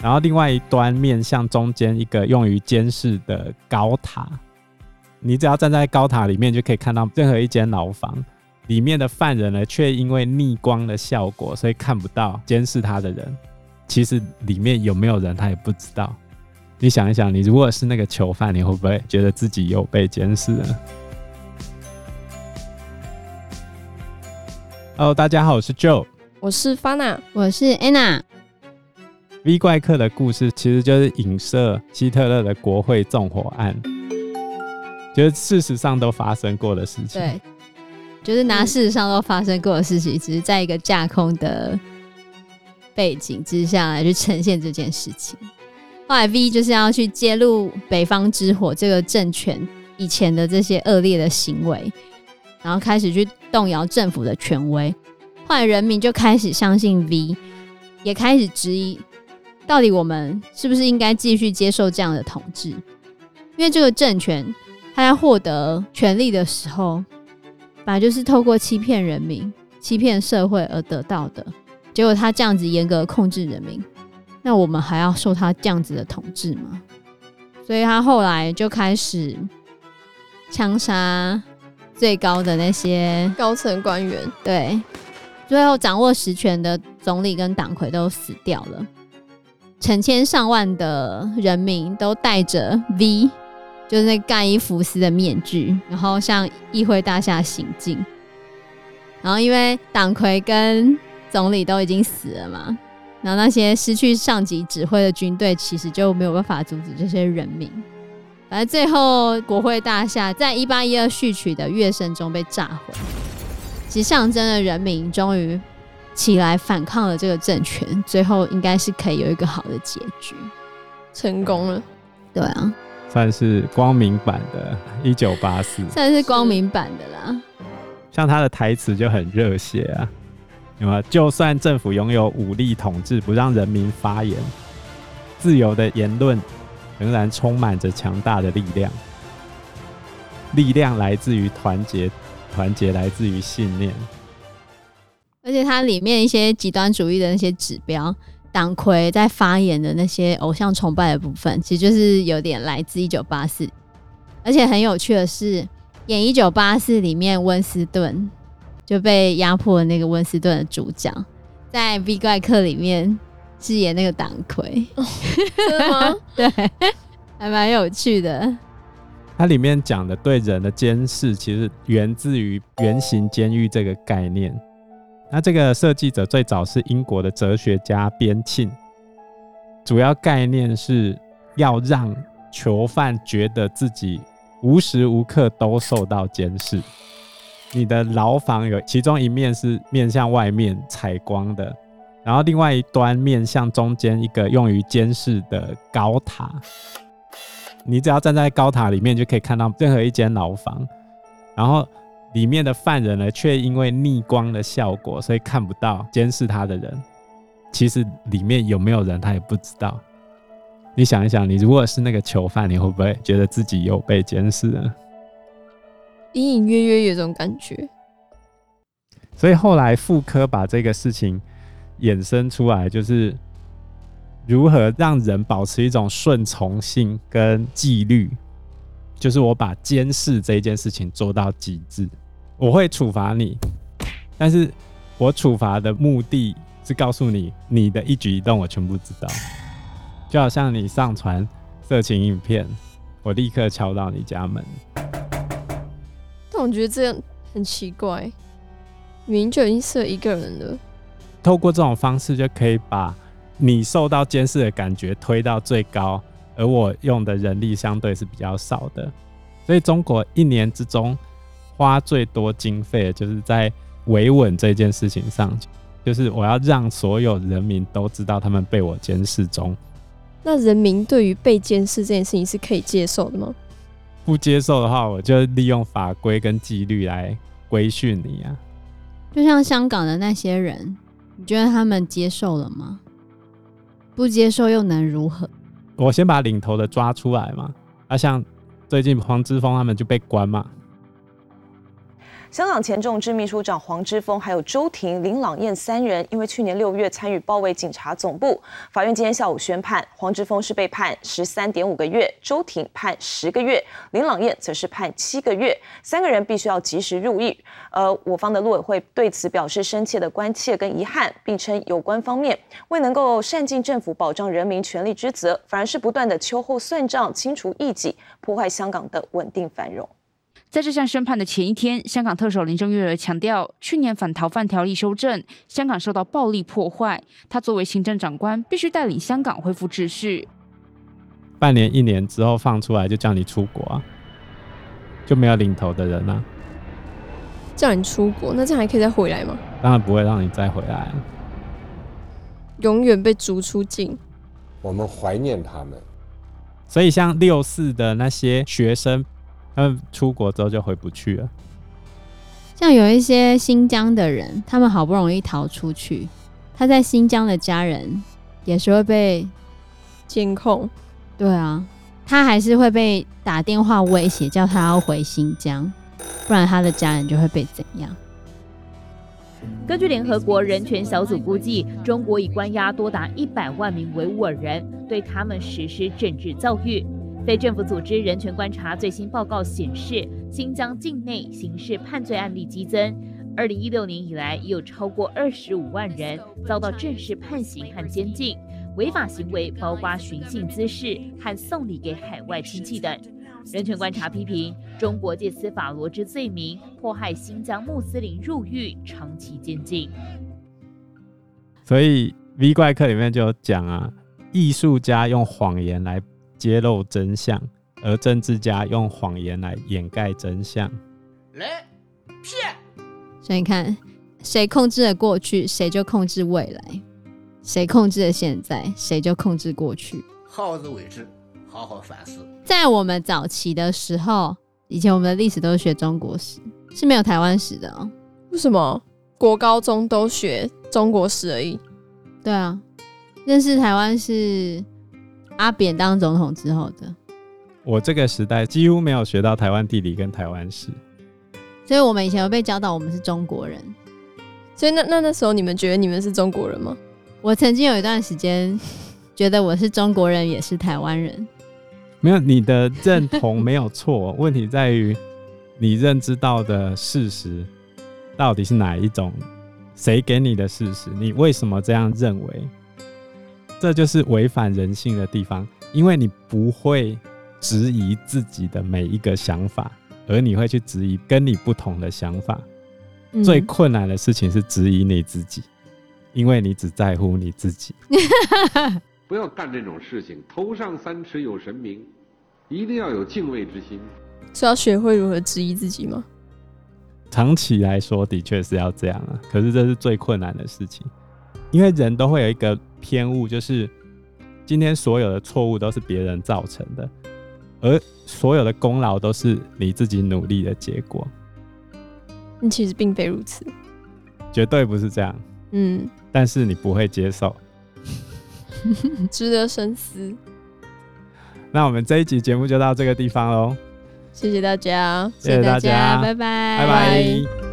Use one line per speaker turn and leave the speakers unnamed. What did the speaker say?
然后另外一端面向中间一个用于监视的高塔，你只要站在高塔里面，就可以看到任何一间牢房里面的犯人呢，却因为逆光的效果，所以看不到监视他的人。其实里面有没有人，他也不知道。你想一想，你如果是那个囚犯，你会不会觉得自己有被监视呢？Hello，大家好，我是 Joe，
我是 Fana，
我是 Anna。
V 怪客的故事其实就是影射希特勒的国会纵火案，就是事实上都发生过的事情。
对，就是拿事实上都发生过的事情，只是在一个架空的背景之下来去呈现这件事情。后来 V 就是要去揭露北方之火这个政权以前的这些恶劣的行为，然后开始去动摇政府的权威。后来人民就开始相信 V，也开始质疑。到底我们是不是应该继续接受这样的统治？因为这个政权，他在获得权力的时候，本来就是透过欺骗人民、欺骗社会而得到的。结果他这样子严格控制人民，那我们还要受他这样子的统治吗？所以他后来就开始枪杀最高的那些
高层官员，
对，最后掌握实权的总理跟党魁都死掉了。成千上万的人民都戴着 V，就是那盖伊福斯的面具，然后向议会大厦行进。然后因为党魁跟总理都已经死了嘛，然后那些失去上级指挥的军队其实就没有办法阻止这些人民。反正最后国会大厦在一八一二序曲的乐声中被炸毁，其实象征了人民终于。起来反抗了这个政权，最后应该是可以有一个好的结局，
成功了。
对啊，
算是光明版的《一九八四》，
算是光明版的啦。
像他的台词就很热血啊，有没有？就算政府拥有武力统治，不让人民发言，自由的言论仍然充满着强大的力量。力量来自于团结，团结来自于信念。
而且它里面一些极端主义的那些指标，党魁在发言的那些偶像崇拜的部分，其实就是有点来自一九八四。而且很有趣的是，演一九八四里面温斯顿就被压迫的那个温斯顿的主角，在 V 怪客里面饰演那个党魁，
真的吗？
对，还蛮有趣的。
它里面讲的对人的监视，其实源自于圆形监狱这个概念。那这个设计者最早是英国的哲学家边沁，主要概念是要让囚犯觉得自己无时无刻都受到监视。你的牢房有其中一面是面向外面采光的，然后另外一端面向中间一个用于监视的高塔。你只要站在高塔里面，就可以看到任何一间牢房，然后。里面的犯人呢，却因为逆光的效果，所以看不到监视他的人。其实里面有没有人，他也不知道。你想一想，你如果是那个囚犯，你会不会觉得自己有被监视呢？
隐隐约约有这种感觉。
所以后来妇科把这个事情衍生出来，就是如何让人保持一种顺从性跟纪律，就是我把监视这件事情做到极致。我会处罚你，但是我处罚的目的是告诉你，你的一举一动我全部知道。就好像你上传色情影片，我立刻敲到你家门。
但我觉得这样很奇怪，明明就已经是一个人了。
透过这种方式，就可以把你受到监视的感觉推到最高，而我用的人力相对是比较少的。所以中国一年之中。花最多经费的就是在维稳这件事情上，就是我要让所有人民都知道他们被我监视中。
那人民对于被监视这件事情是可以接受的吗？
不接受的话，我就利用法规跟纪律来规训你啊。
就像香港的那些人，你觉得他们接受了吗？不接受又能如何？
我先把领头的抓出来嘛。啊，像最近黄之锋他们就被关嘛。
香港前众志秘书长黄之锋还有周庭、林朗彦三人，因为去年六月参与包围警察总部，法院今天下午宣判，黄之锋是被判十三点五个月，周庭判十个月，林朗彦则是判七个月，三个人必须要及时入狱。而我方的陆委会对此表示深切的关切跟遗憾，并称有关方面未能够善尽政府保障人民权利之责，反而是不断的秋后算账、清除异己，破坏香港的稳定繁荣。
在这项宣判的前一天，香港特首林郑月娥强调，去年反逃犯条例修正，香港受到暴力破坏，他作为行政长官，必须带领香港恢复秩序。
半年、一年之后放出来，就叫你出国啊，就没有领头的人啊。
叫你出国，那这样还可以再回来吗？
当然不会让你再回来啊，
永远被逐出境。
我们怀念他们，
所以像六四的那些学生。他们出国之后就回不去了。
像有一些新疆的人，他们好不容易逃出去，他在新疆的家人也是会被
监控。
对啊，他还是会被打电话威胁，叫他要回新疆，不然他的家人就会被怎样？
根据联合国人权小组估计，中国已关押多达一百万名维吾尔人，对他们实施政治教育。非政府组织人权观察最新报告显示，新疆境内刑事犯罪案例激增。二零一六年以来，已有超过二十五万人遭到正式判刑和监禁，违法行为包括寻衅滋事和送礼给海外亲戚等。人权观察批评，中国借司法罗织罪名迫害新疆穆斯林入狱，长期监禁。
所以 V 怪客里面就讲啊，艺术家用谎言来。揭露真相，而政治家用谎言来掩盖真相。来
骗！所以你看，谁控制了过去，谁就控制未来；谁控制了现在，谁就控制过去。好自为之，好好反思。在我们早期的时候，以前我们的历史都是学中国史，是没有台湾史的哦。
为什么？国高中都学中国史而已。
对啊，认识台湾是。阿扁当总统之后的，
我这个时代几乎没有学到台湾地理跟台湾史，
所以我们以前有被教导我们是中国人，
所以那那那时候你们觉得你们是中国人吗？
我曾经有一段时间觉得我是中国人，也是台湾人。
没有，你的认同没有错，问题在于你认知到的事实到底是哪一种？谁给你的事实？你为什么这样认为？这就是违反人性的地方，因为你不会质疑自己的每一个想法，而你会去质疑跟你不同的想法。嗯。最困难的事情是质疑你自己，因为你只在乎你自己。
不要干这种事情，头上三尺有神明，一定要有敬畏之心。
是要学会如何质疑自己吗？
长期来说，的确是要这样啊。可是这是最困难的事情。因为人都会有一个偏误，就是今天所有的错误都是别人造成的，而所有的功劳都是你自己努力的结果。
你其实并非如此，
绝对不是这样。
嗯，
但是你不会接受，
值得深思。
那我们这一集节目就到这个地方喽，
谢谢大家，
谢谢大家，
拜拜，
拜拜。